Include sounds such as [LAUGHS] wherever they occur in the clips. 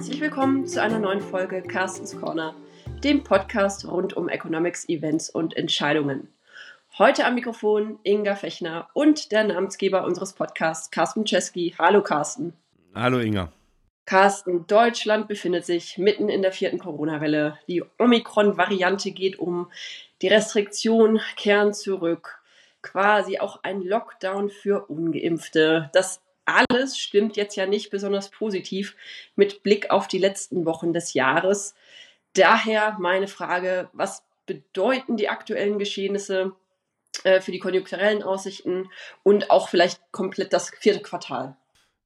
Herzlich willkommen zu einer neuen Folge Carstens Corner, dem Podcast rund um Economics, Events und Entscheidungen. Heute am Mikrofon Inga Fechner und der Namensgeber unseres Podcasts, Carsten Czeski. Hallo Carsten. Hallo Inga. Carsten, Deutschland befindet sich mitten in der vierten Corona-Welle. Die Omikron-Variante geht um. Die Restriktionen kehren zurück. Quasi auch ein Lockdown für Ungeimpfte. Das alles stimmt jetzt ja nicht besonders positiv mit Blick auf die letzten Wochen des Jahres. Daher meine Frage, was bedeuten die aktuellen Geschehnisse äh, für die konjunkturellen Aussichten und auch vielleicht komplett das vierte Quartal?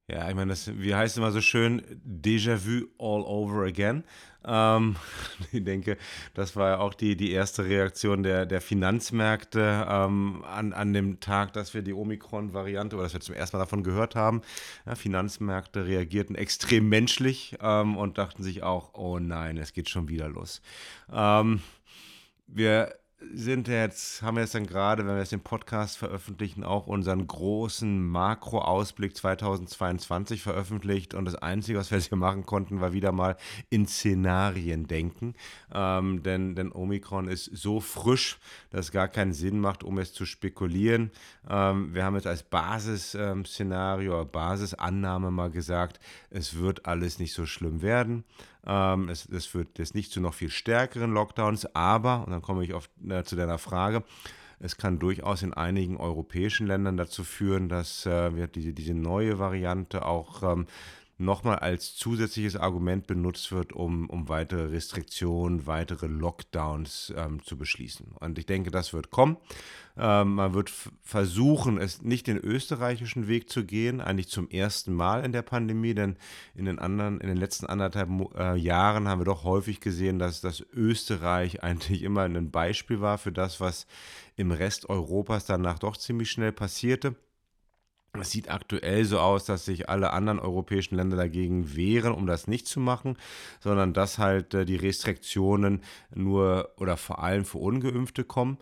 Ja, ich meine, das, wie heißt immer so schön, Déjà-vu all over again. Ähm, [LAUGHS] ich denke, das war ja auch die, die erste Reaktion der, der Finanzmärkte ähm, an, an dem Tag, dass wir die Omikron-Variante oder dass wir zum ersten Mal davon gehört haben. Ja, Finanzmärkte reagierten extrem menschlich ähm, und dachten sich auch, oh nein, es geht schon wieder los. Ähm, wir sind jetzt, haben wir jetzt dann gerade, wenn wir jetzt den Podcast veröffentlichen, auch unseren großen Makroausblick 2022 veröffentlicht. Und das Einzige, was wir hier machen konnten, war wieder mal in Szenarien denken. Ähm, denn, denn Omikron ist so frisch, dass es gar keinen Sinn macht, um es zu spekulieren. Ähm, wir haben jetzt als Basisszenario, ähm, Basisannahme mal gesagt, es wird alles nicht so schlimm werden. Ähm, es, es führt jetzt nicht zu noch viel stärkeren Lockdowns, aber, und dann komme ich auf, äh, zu deiner Frage, es kann durchaus in einigen europäischen Ländern dazu führen, dass äh, diese, diese neue Variante auch ähm, nochmal als zusätzliches Argument benutzt wird, um, um weitere Restriktionen, weitere Lockdowns ähm, zu beschließen. Und ich denke, das wird kommen. Ähm, man wird versuchen, es nicht den österreichischen Weg zu gehen, eigentlich zum ersten Mal in der Pandemie, denn in den anderen, in den letzten anderthalb äh, Jahren haben wir doch häufig gesehen, dass das Österreich eigentlich immer ein Beispiel war für das, was im Rest Europas danach doch ziemlich schnell passierte. Es sieht aktuell so aus, dass sich alle anderen europäischen Länder dagegen wehren, um das nicht zu machen, sondern dass halt äh, die Restriktionen nur oder vor allem für ungeimpfte kommen.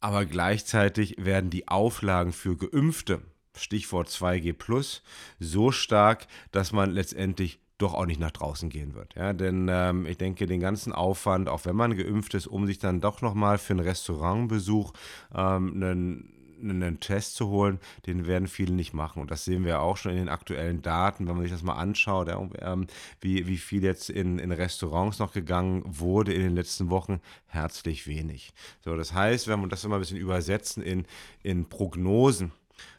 Aber gleichzeitig werden die Auflagen für geimpfte, Stichwort 2G, so stark, dass man letztendlich doch auch nicht nach draußen gehen wird. Ja, denn ähm, ich denke, den ganzen Aufwand, auch wenn man geimpft ist, um sich dann doch nochmal für einen Restaurantbesuch ähm, einen einen Test zu holen, den werden viele nicht machen. Und das sehen wir auch schon in den aktuellen Daten, wenn man sich das mal anschaut, ähm, wie, wie viel jetzt in, in Restaurants noch gegangen wurde in den letzten Wochen, herzlich wenig. So, das heißt, wenn wir das immer ein bisschen übersetzen in, in Prognosen,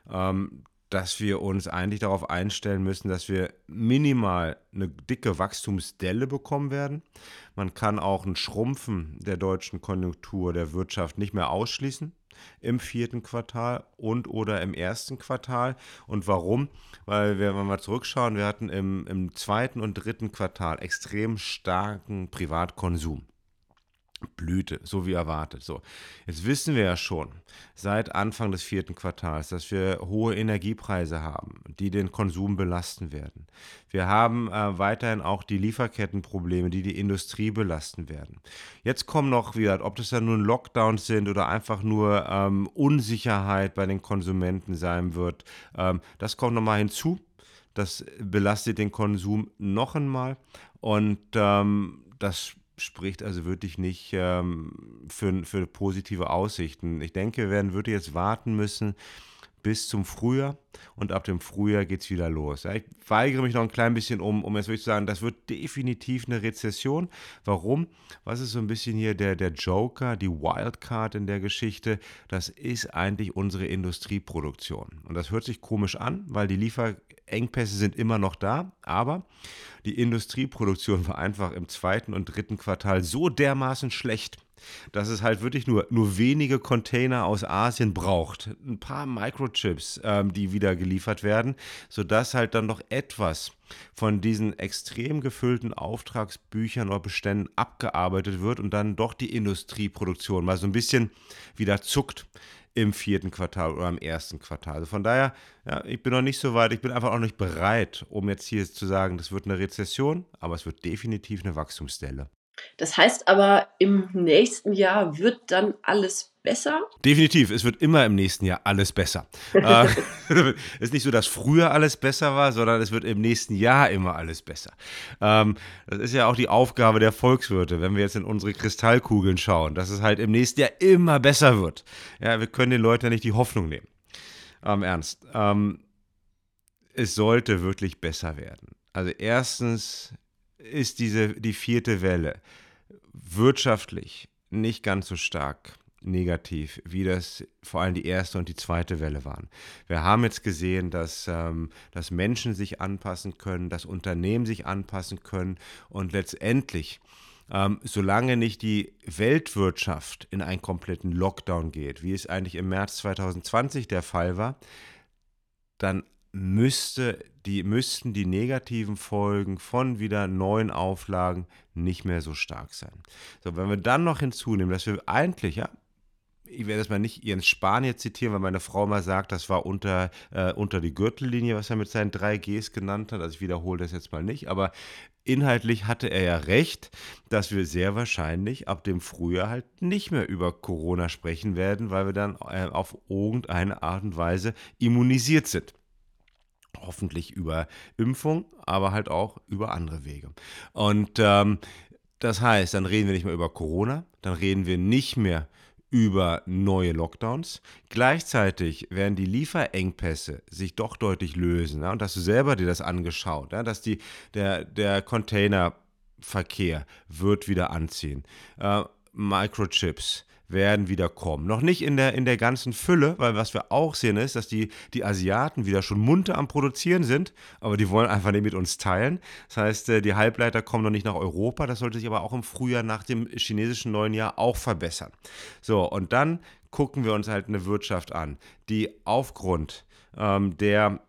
ähm, dass wir uns eigentlich darauf einstellen müssen, dass wir minimal eine dicke Wachstumsdelle bekommen werden. Man kann auch ein Schrumpfen der deutschen Konjunktur, der Wirtschaft nicht mehr ausschließen im vierten Quartal und oder im ersten Quartal. Und warum? Weil wir, wenn wir mal zurückschauen, wir hatten im, im zweiten und dritten Quartal extrem starken Privatkonsum. Blüte, so wie erwartet. So, jetzt wissen wir ja schon seit Anfang des vierten Quartals, dass wir hohe Energiepreise haben, die den Konsum belasten werden. Wir haben äh, weiterhin auch die Lieferkettenprobleme, die die Industrie belasten werden. Jetzt kommen noch wieder, ob das dann nun Lockdowns sind oder einfach nur ähm, Unsicherheit bei den Konsumenten sein wird. Ähm, das kommt nochmal hinzu. Das belastet den Konsum noch einmal und ähm, das spricht also wirklich nicht ähm, für, für positive Aussichten. Ich denke, wir werden wirklich jetzt warten müssen bis zum Frühjahr und ab dem Frühjahr geht es wieder los. Ja, ich weigere mich noch ein klein bisschen um, um jetzt wirklich zu sagen, das wird definitiv eine Rezession. Warum? Was ist so ein bisschen hier der, der Joker, die Wildcard in der Geschichte? Das ist eigentlich unsere Industrieproduktion. Und das hört sich komisch an, weil die Lieferengpässe sind immer noch da, aber die Industrieproduktion war einfach im zweiten und dritten Quartal so dermaßen schlecht, dass es halt wirklich nur, nur wenige Container aus Asien braucht. Ein paar Microchips, ähm, die wieder geliefert werden, sodass halt dann noch etwas von diesen extrem gefüllten Auftragsbüchern oder Beständen abgearbeitet wird und dann doch die Industrieproduktion mal so ein bisschen wieder zuckt im vierten Quartal oder im ersten Quartal. Also von daher, ja, ich bin noch nicht so weit, ich bin einfach auch nicht bereit, um jetzt hier zu sagen, das wird eine Rezession, aber es wird definitiv eine Wachstumsstelle. Das heißt aber, im nächsten Jahr wird dann alles besser? Definitiv, es wird immer im nächsten Jahr alles besser. äh, es [LAUGHS] [LAUGHS] ist nicht so, dass früher alles besser war, sondern es wird im nächsten Jahr immer alles besser. Ähm, das ist ja auch die Aufgabe der Volkswirte, wenn wir jetzt in unsere Kristallkugeln schauen, dass es halt im nächsten Jahr immer besser wird. Ja, wir können den Leuten ja nicht die Hoffnung nehmen. Ähm, Ernst. Ähm, es sollte wirklich besser werden. Also erstens ist diese die vierte Welle wirtschaftlich nicht ganz so stark negativ, wie das vor allem die erste und die zweite Welle waren. Wir haben jetzt gesehen, dass, ähm, dass Menschen sich anpassen können, dass Unternehmen sich anpassen können und letztendlich, ähm, solange nicht die Weltwirtschaft in einen kompletten Lockdown geht, wie es eigentlich im März 2020 der Fall war, dann müsste die, müssten die negativen Folgen von wieder neuen Auflagen nicht mehr so stark sein. So, wenn wir dann noch hinzunehmen, dass wir eigentlich, ja, ich werde das mal nicht Jens Spahn jetzt zitieren, weil meine Frau mal sagt, das war unter, äh, unter die Gürtellinie, was er mit seinen drei Gs genannt hat. Also ich wiederhole das jetzt mal nicht, aber inhaltlich hatte er ja recht, dass wir sehr wahrscheinlich ab dem Frühjahr halt nicht mehr über Corona sprechen werden, weil wir dann äh, auf irgendeine Art und Weise immunisiert sind hoffentlich über Impfung, aber halt auch über andere Wege. Und ähm, das heißt, dann reden wir nicht mehr über Corona, dann reden wir nicht mehr über neue Lockdowns. Gleichzeitig werden die Lieferengpässe sich doch deutlich lösen. Ja? Und hast du selber dir das angeschaut, ja? dass die, der, der Containerverkehr wird wieder anziehen. Äh, Microchips, werden wieder kommen. Noch nicht in der, in der ganzen Fülle, weil was wir auch sehen ist, dass die, die Asiaten wieder schon munter am Produzieren sind, aber die wollen einfach nicht mit uns teilen. Das heißt, äh, die Halbleiter kommen noch nicht nach Europa, das sollte sich aber auch im Frühjahr nach dem chinesischen neuen Jahr auch verbessern. So, und dann gucken wir uns halt eine Wirtschaft an, die aufgrund ähm, der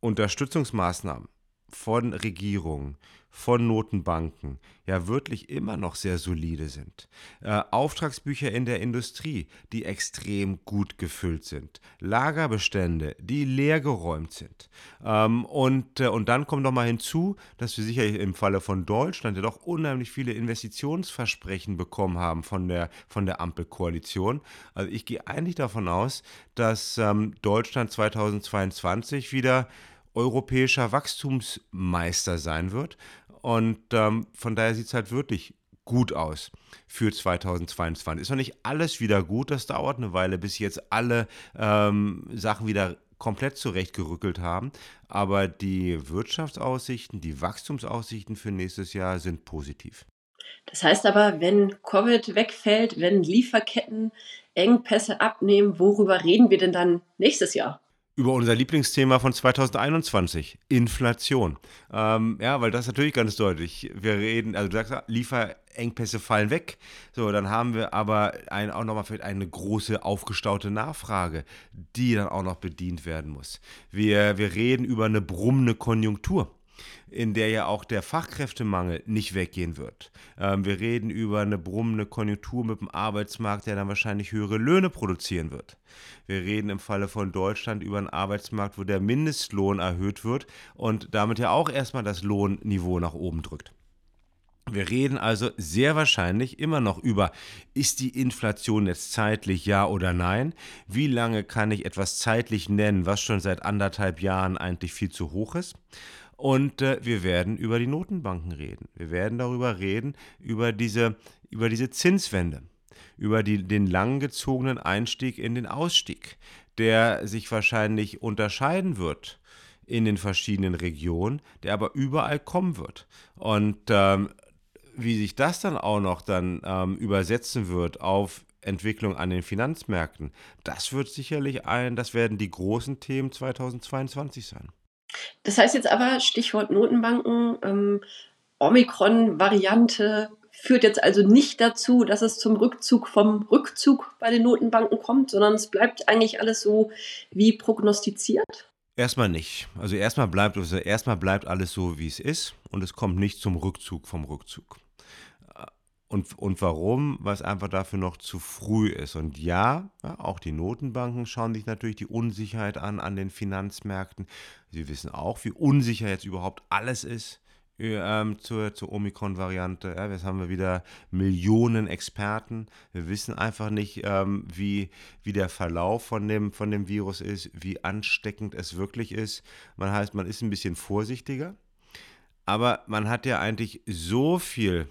Unterstützungsmaßnahmen von Regierungen, von Notenbanken ja wirklich immer noch sehr solide sind. Äh, Auftragsbücher in der Industrie, die extrem gut gefüllt sind. Lagerbestände, die leergeräumt sind. Ähm, und, äh, und dann kommt noch mal hinzu, dass wir sicher im Falle von Deutschland ja doch unheimlich viele Investitionsversprechen bekommen haben von der, von der Ampelkoalition. Also ich gehe eigentlich davon aus, dass ähm, Deutschland 2022 wieder europäischer Wachstumsmeister sein wird. Und ähm, von daher sieht es halt wirklich gut aus für 2022. Ist noch nicht alles wieder gut, das dauert eine Weile, bis jetzt alle ähm, Sachen wieder komplett zurechtgerückelt haben. Aber die Wirtschaftsaussichten, die Wachstumsaussichten für nächstes Jahr sind positiv. Das heißt aber, wenn Covid wegfällt, wenn Lieferketten Engpässe abnehmen, worüber reden wir denn dann nächstes Jahr? Über unser Lieblingsthema von 2021, Inflation. Ähm, ja, weil das ist natürlich ganz deutlich. Wir reden, also du sagst, Lieferengpässe fallen weg. So, dann haben wir aber ein, auch nochmal vielleicht eine große aufgestaute Nachfrage, die dann auch noch bedient werden muss. Wir, wir reden über eine brummende Konjunktur in der ja auch der Fachkräftemangel nicht weggehen wird. Ähm, wir reden über eine brummende Konjunktur mit dem Arbeitsmarkt, der dann wahrscheinlich höhere Löhne produzieren wird. Wir reden im Falle von Deutschland über einen Arbeitsmarkt, wo der Mindestlohn erhöht wird und damit ja auch erstmal das Lohnniveau nach oben drückt. Wir reden also sehr wahrscheinlich immer noch über, ist die Inflation jetzt zeitlich ja oder nein? Wie lange kann ich etwas zeitlich nennen, was schon seit anderthalb Jahren eigentlich viel zu hoch ist? Und äh, wir werden über die Notenbanken reden. Wir werden darüber reden, über diese, über diese Zinswende, über die, den langgezogenen Einstieg in den Ausstieg, der sich wahrscheinlich unterscheiden wird in den verschiedenen Regionen, der aber überall kommen wird. Und ähm, wie sich das dann auch noch dann ähm, übersetzen wird auf Entwicklung an den Finanzmärkten, das wird sicherlich ein, das werden die großen Themen 2022 sein. Das heißt jetzt aber, Stichwort Notenbanken, ähm, Omikron-Variante führt jetzt also nicht dazu, dass es zum Rückzug vom Rückzug bei den Notenbanken kommt, sondern es bleibt eigentlich alles so wie prognostiziert? Erstmal nicht. Also erstmal bleibt, also erstmal bleibt alles so, wie es ist und es kommt nicht zum Rückzug vom Rückzug. Und, und warum? Weil es einfach dafür noch zu früh ist. Und ja, auch die Notenbanken schauen sich natürlich die Unsicherheit an an den Finanzmärkten. Sie wissen auch, wie unsicher jetzt überhaupt alles ist ähm, zur, zur Omikron-Variante. Ja, jetzt haben wir wieder Millionen Experten. Wir wissen einfach nicht, ähm, wie, wie der Verlauf von dem, von dem Virus ist, wie ansteckend es wirklich ist. Man heißt, man ist ein bisschen vorsichtiger. Aber man hat ja eigentlich so viel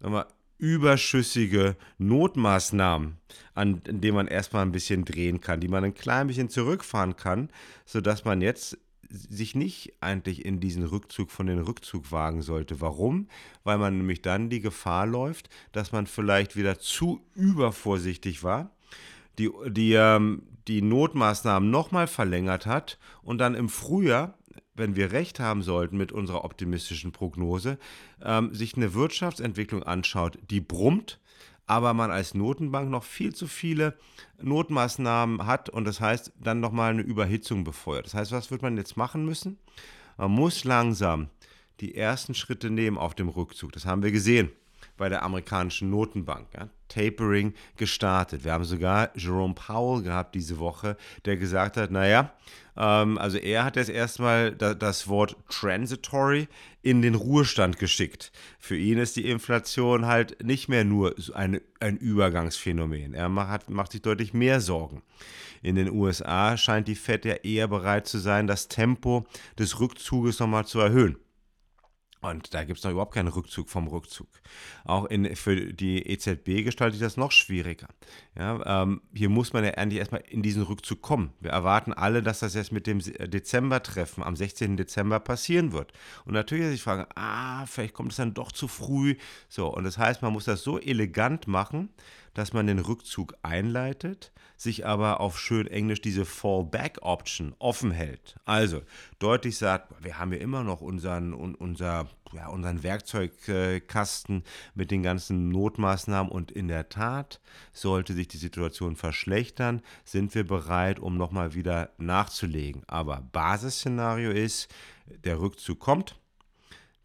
wir, überschüssige Notmaßnahmen, an denen man erstmal ein bisschen drehen kann, die man ein klein bisschen zurückfahren kann, sodass man jetzt sich nicht eigentlich in diesen Rückzug von den Rückzug wagen sollte. Warum? Weil man nämlich dann die Gefahr läuft, dass man vielleicht wieder zu übervorsichtig war, die, die, ähm, die Notmaßnahmen nochmal verlängert hat und dann im Frühjahr wenn wir recht haben sollten mit unserer optimistischen Prognose, ähm, sich eine Wirtschaftsentwicklung anschaut, die brummt, aber man als Notenbank noch viel zu viele Notmaßnahmen hat und das heißt dann nochmal eine Überhitzung befeuert. Das heißt, was wird man jetzt machen müssen? Man muss langsam die ersten Schritte nehmen auf dem Rückzug. Das haben wir gesehen bei der amerikanischen Notenbank. Ja. Tapering gestartet. Wir haben sogar Jerome Powell gehabt diese Woche, der gesagt hat, naja, ähm, also er hat jetzt erstmal da, das Wort transitory in den Ruhestand geschickt. Für ihn ist die Inflation halt nicht mehr nur eine, ein Übergangsphänomen. Er macht, macht sich deutlich mehr Sorgen. In den USA scheint die Fed ja eher bereit zu sein, das Tempo des Rückzuges nochmal zu erhöhen. Und da gibt es noch überhaupt keinen Rückzug vom Rückzug. Auch in, für die EZB gestaltet sich das noch schwieriger. Ja, ähm, hier muss man ja eigentlich erstmal in diesen Rückzug kommen. Wir erwarten alle, dass das jetzt mit dem Dezember-Treffen am 16. Dezember passieren wird. Und natürlich sich fragen, ah, vielleicht kommt es dann doch zu früh. So, und das heißt, man muss das so elegant machen, dass man den Rückzug einleitet, sich aber auf schön Englisch diese Fallback-Option offen hält. Also deutlich sagt, wir haben ja immer noch unseren, unser, ja, unseren Werkzeugkasten mit den ganzen Notmaßnahmen und in der Tat, sollte sich die Situation verschlechtern, sind wir bereit, um nochmal wieder nachzulegen. Aber Basisszenario ist, der Rückzug kommt,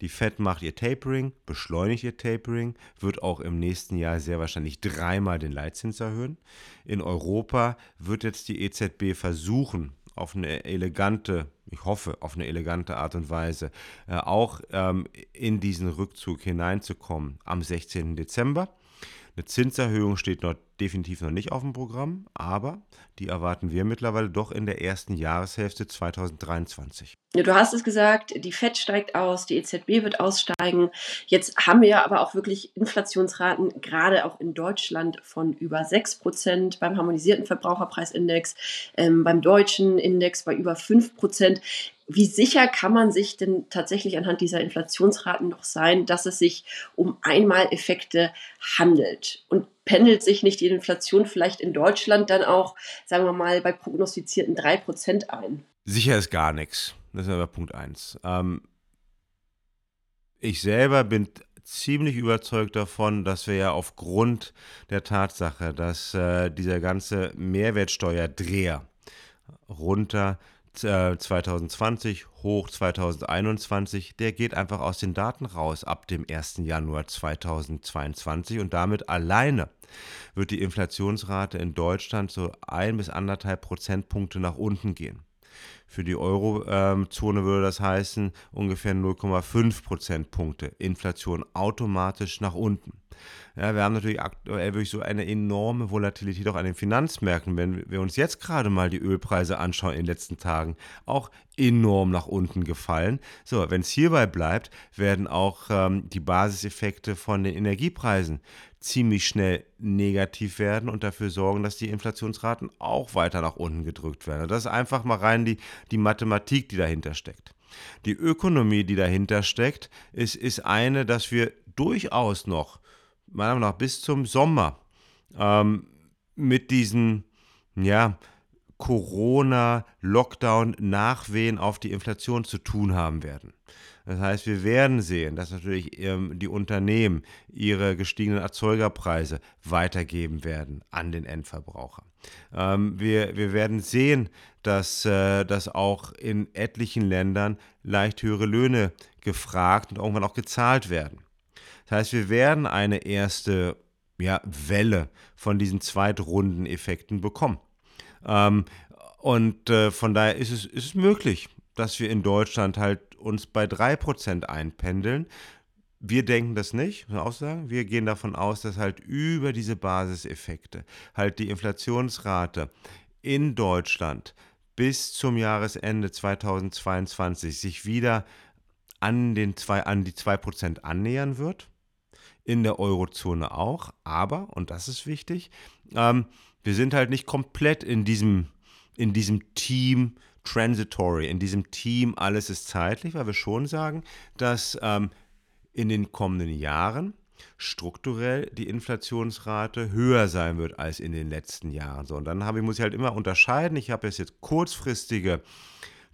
die Fed macht ihr Tapering, beschleunigt ihr Tapering, wird auch im nächsten Jahr sehr wahrscheinlich dreimal den Leitzins erhöhen. In Europa wird jetzt die EZB versuchen, auf eine elegante, ich hoffe, auf eine elegante Art und Weise, äh, auch ähm, in diesen Rückzug hineinzukommen am 16. Dezember. Eine Zinserhöhung steht noch definitiv noch nicht auf dem Programm, aber die erwarten wir mittlerweile doch in der ersten Jahreshälfte 2023. Ja, du hast es gesagt, die FED steigt aus, die EZB wird aussteigen. Jetzt haben wir aber auch wirklich Inflationsraten, gerade auch in Deutschland, von über 6 Prozent beim harmonisierten Verbraucherpreisindex, ähm, beim deutschen Index bei über 5 Prozent. Wie sicher kann man sich denn tatsächlich anhand dieser Inflationsraten noch sein, dass es sich um Einmaleffekte handelt? Und pendelt sich nicht die Inflation vielleicht in Deutschland dann auch, sagen wir mal, bei prognostizierten 3% ein? Sicher ist gar nichts. Das ist aber Punkt 1. Ähm, ich selber bin ziemlich überzeugt davon, dass wir ja aufgrund der Tatsache, dass äh, dieser ganze Mehrwertsteuerdreher runter 2020 hoch 2021, der geht einfach aus den Daten raus ab dem 1. Januar 2022 und damit alleine wird die Inflationsrate in Deutschland so ein bis anderthalb Prozentpunkte nach unten gehen. Für die Eurozone würde das heißen ungefähr 0,5 Prozentpunkte Inflation automatisch nach unten. Ja, wir haben natürlich aktuell wirklich so eine enorme Volatilität auch an den Finanzmärkten. Wenn wir uns jetzt gerade mal die Ölpreise anschauen in den letzten Tagen, auch enorm nach unten gefallen. So, wenn es hierbei bleibt, werden auch ähm, die Basiseffekte von den Energiepreisen ziemlich schnell negativ werden und dafür sorgen, dass die Inflationsraten auch weiter nach unten gedrückt werden. Das ist einfach mal rein die, die Mathematik, die dahinter steckt. Die Ökonomie, die dahinter steckt, ist, ist eine, dass wir durchaus noch meiner Meinung nach bis zum Sommer ähm, mit diesen, ja, Corona-Lockdown-Nachwehen auf die Inflation zu tun haben werden. Das heißt, wir werden sehen, dass natürlich ähm, die Unternehmen ihre gestiegenen Erzeugerpreise weitergeben werden an den Endverbraucher. Ähm, wir, wir werden sehen, dass, äh, dass auch in etlichen Ländern leicht höhere Löhne gefragt und irgendwann auch gezahlt werden. Das heißt, wir werden eine erste ja, Welle von diesen Zweitrundeneffekten bekommen. Ähm, und äh, von daher ist es, ist es möglich, dass wir in Deutschland halt uns bei 3% einpendeln. Wir denken das nicht, muss man auch sagen. Wir gehen davon aus, dass halt über diese Basiseffekte halt die Inflationsrate in Deutschland bis zum Jahresende 2022 sich wieder an, den zwei, an die 2% annähern wird. In der Eurozone auch. Aber, und das ist wichtig, ähm, wir sind halt nicht komplett in diesem, in diesem Team transitory, in diesem Team alles ist zeitlich, weil wir schon sagen, dass ähm, in den kommenden Jahren strukturell die Inflationsrate höher sein wird als in den letzten Jahren. So, und dann habe ich, muss ich halt immer unterscheiden. Ich habe jetzt kurzfristige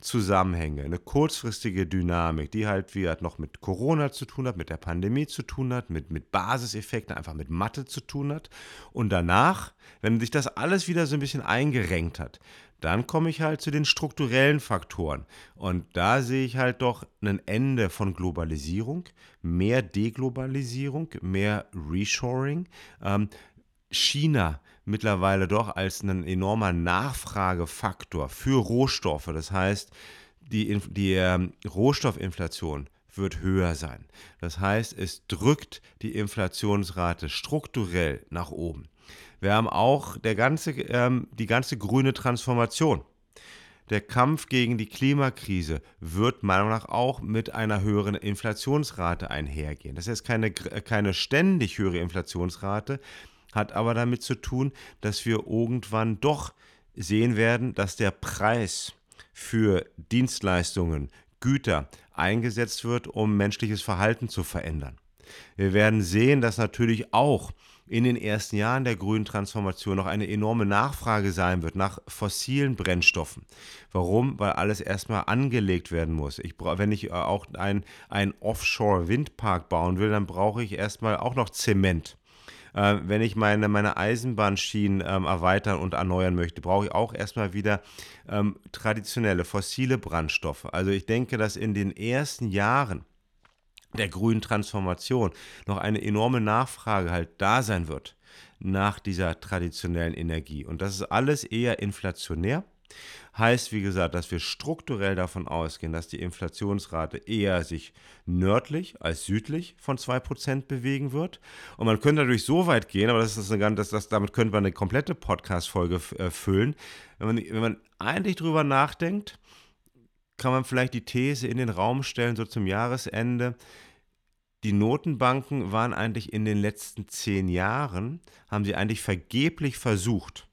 Zusammenhänge, eine kurzfristige Dynamik, die halt wie noch mit Corona zu tun hat, mit der Pandemie zu tun hat, mit, mit Basiseffekten, einfach mit Mathe zu tun hat. Und danach, wenn sich das alles wieder so ein bisschen eingerenkt hat, dann komme ich halt zu den strukturellen Faktoren. Und da sehe ich halt doch ein Ende von Globalisierung, mehr Deglobalisierung, mehr Reshoring. Ähm, China mittlerweile doch als ein enormer Nachfragefaktor für Rohstoffe. Das heißt, die, die ähm, Rohstoffinflation wird höher sein. Das heißt, es drückt die Inflationsrate strukturell nach oben. Wir haben auch der ganze, ähm, die ganze grüne Transformation. Der Kampf gegen die Klimakrise wird meiner Meinung nach auch mit einer höheren Inflationsrate einhergehen. Das ist keine, keine ständig höhere Inflationsrate, hat aber damit zu tun, dass wir irgendwann doch sehen werden, dass der Preis für Dienstleistungen, Güter eingesetzt wird, um menschliches Verhalten zu verändern. Wir werden sehen, dass natürlich auch in den ersten Jahren der grünen Transformation noch eine enorme Nachfrage sein wird nach fossilen Brennstoffen. Warum? Weil alles erstmal angelegt werden muss. Ich, wenn ich äh, auch einen Offshore-Windpark bauen will, dann brauche ich erstmal auch noch Zement. Äh, wenn ich meine, meine Eisenbahnschienen ähm, erweitern und erneuern möchte, brauche ich auch erstmal wieder ähm, traditionelle fossile Brandstoffe. Also ich denke, dass in den ersten Jahren der grünen Transformation noch eine enorme Nachfrage halt da sein wird nach dieser traditionellen Energie. Und das ist alles eher inflationär. Heißt, wie gesagt, dass wir strukturell davon ausgehen, dass die Inflationsrate eher sich nördlich als südlich von 2% bewegen wird. Und man könnte natürlich so weit gehen, aber das ist eine, das, das, damit könnte man eine komplette Podcast-Folge äh, füllen. Wenn man, wenn man eigentlich drüber nachdenkt, kann man vielleicht die These in den Raum stellen, so zum Jahresende, die Notenbanken waren eigentlich in den letzten zehn Jahren, haben sie eigentlich vergeblich versucht,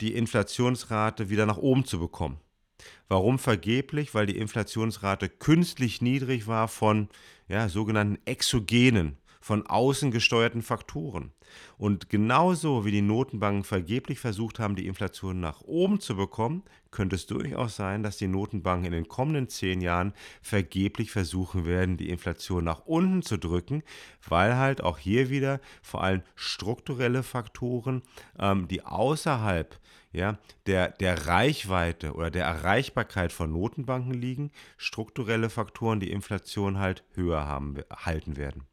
die Inflationsrate wieder nach oben zu bekommen. Warum vergeblich? Weil die Inflationsrate künstlich niedrig war von ja, sogenannten exogenen von außen gesteuerten Faktoren. Und genauso wie die Notenbanken vergeblich versucht haben, die Inflation nach oben zu bekommen, könnte es durchaus sein, dass die Notenbanken in den kommenden zehn Jahren vergeblich versuchen werden, die Inflation nach unten zu drücken, weil halt auch hier wieder vor allem strukturelle Faktoren, ähm, die außerhalb ja, der, der Reichweite oder der Erreichbarkeit von Notenbanken liegen, strukturelle Faktoren die Inflation halt höher haben, halten werden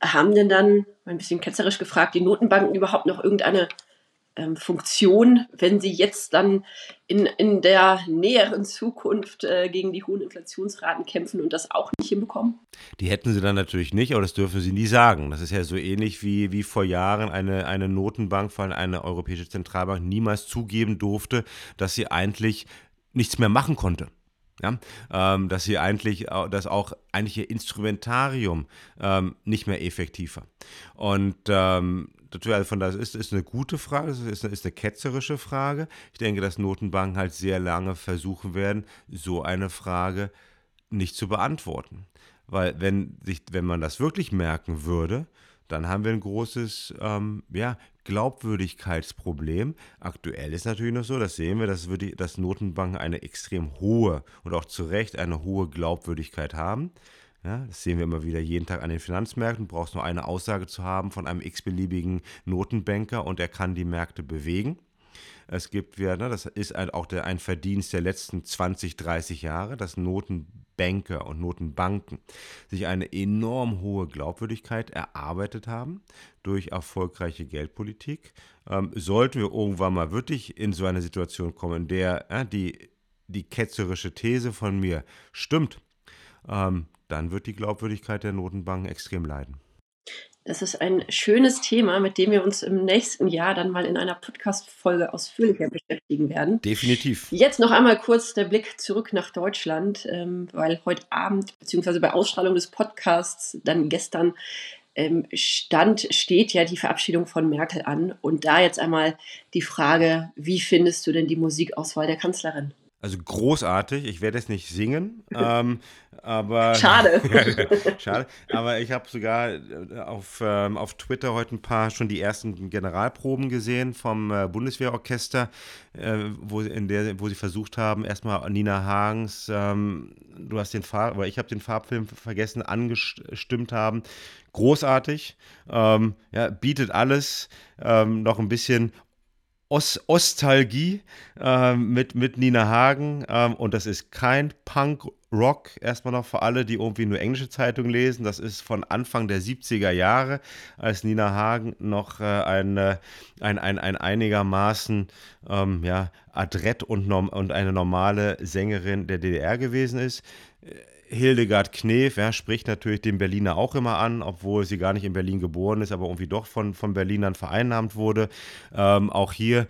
haben denn dann, ein bisschen ketzerisch gefragt, die Notenbanken überhaupt noch irgendeine ähm, Funktion, wenn sie jetzt dann in, in der näheren Zukunft äh, gegen die hohen Inflationsraten kämpfen und das auch nicht hinbekommen? Die hätten sie dann natürlich nicht, aber das dürfen sie nie sagen. Das ist ja so ähnlich wie, wie vor Jahren eine, eine Notenbank, vor allem eine Europäische Zentralbank, niemals zugeben durfte, dass sie eigentlich nichts mehr machen konnte. Ja, ähm, dass sie eigentlich, dass auch eigentlich ihr Instrumentarium ähm, nicht mehr effektiv war. Und ähm, also von das ist, ist eine gute Frage, das ist, ist eine ketzerische Frage. Ich denke, dass Notenbanken halt sehr lange versuchen werden, so eine Frage nicht zu beantworten. Weil wenn, sich, wenn man das wirklich merken würde, dann haben wir ein großes ähm, ja, Glaubwürdigkeitsproblem. Aktuell ist natürlich noch so, das sehen wir, dass, wir die, dass Notenbanken eine extrem hohe und auch zu Recht eine hohe Glaubwürdigkeit haben. Ja, das sehen wir immer wieder jeden Tag an den Finanzmärkten. Du brauchst nur eine Aussage zu haben von einem x-beliebigen Notenbanker und er kann die Märkte bewegen. Es gibt, ja, ne, das ist auch der, ein Verdienst der letzten 20, 30 Jahre, dass Notenbanker und Notenbanken sich eine enorm hohe Glaubwürdigkeit erarbeitet haben durch erfolgreiche Geldpolitik. Ähm, sollten wir irgendwann mal wirklich in so eine Situation kommen, in der äh, die die ketzerische These von mir stimmt, ähm, dann wird die Glaubwürdigkeit der Notenbanken extrem leiden. Das ist ein schönes Thema, mit dem wir uns im nächsten Jahr dann mal in einer Podcast-Folge ausführlicher beschäftigen werden. Definitiv. Jetzt noch einmal kurz der Blick zurück nach Deutschland, ähm, weil heute Abend, beziehungsweise bei Ausstrahlung des Podcasts dann gestern ähm, stand, steht ja die Verabschiedung von Merkel an. Und da jetzt einmal die Frage, wie findest du denn die Musikauswahl der Kanzlerin? Also großartig. Ich werde es nicht singen, [LAUGHS] ähm, aber schade. [LAUGHS] schade. Aber ich habe sogar äh, auf, ähm, auf Twitter heute ein paar schon die ersten Generalproben gesehen vom äh, Bundeswehrorchester, äh, wo, in der, wo sie versucht haben, erstmal Nina Hagens, ähm, du hast den Farb, oder ich habe den Farbfilm vergessen, angestimmt haben. Großartig. Ähm, ja, bietet alles ähm, noch ein bisschen Os Ostalgie äh, mit, mit Nina Hagen. Ähm, und das ist kein Punk-Rock, erstmal noch für alle, die irgendwie nur englische Zeitungen lesen. Das ist von Anfang der 70er Jahre, als Nina Hagen noch äh, ein, ein, ein, ein einigermaßen ähm, ja, adrett und, und eine normale Sängerin der DDR gewesen ist. Hildegard Knef ja, spricht natürlich den Berliner auch immer an, obwohl sie gar nicht in Berlin geboren ist, aber irgendwie doch von, von Berlinern vereinnahmt wurde. Ähm, auch hier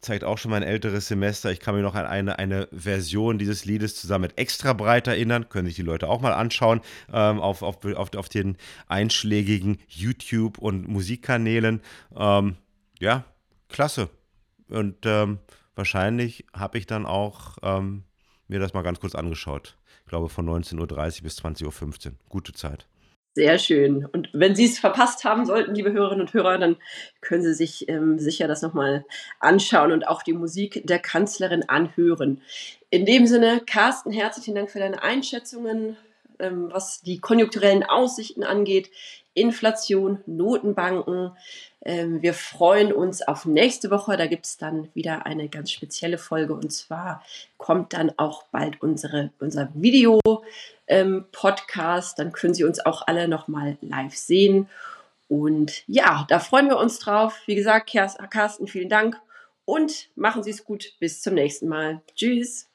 zeigt auch schon mein älteres Semester. Ich kann mich noch an eine, eine Version dieses Liedes zusammen mit Extra Breit erinnern. Können sich die Leute auch mal anschauen ähm, auf, auf, auf, auf den einschlägigen YouTube- und Musikkanälen. Ähm, ja, klasse. Und ähm, wahrscheinlich habe ich dann auch ähm, mir das mal ganz kurz angeschaut glaube von 19.30 Uhr bis 20.15 Uhr. Gute Zeit. Sehr schön. Und wenn Sie es verpasst haben sollten, liebe Hörerinnen und Hörer, dann können Sie sich ähm, sicher das nochmal anschauen und auch die Musik der Kanzlerin anhören. In dem Sinne, Carsten, herzlichen Dank für deine Einschätzungen, ähm, was die konjunkturellen Aussichten angeht. Inflation, Notenbanken. Ähm, wir freuen uns auf nächste Woche. Da gibt es dann wieder eine ganz spezielle Folge. Und zwar kommt dann auch bald unsere, unser Video-Podcast. Ähm, dann können Sie uns auch alle nochmal live sehen. Und ja, da freuen wir uns drauf. Wie gesagt, Carsten, vielen Dank und machen Sie es gut. Bis zum nächsten Mal. Tschüss.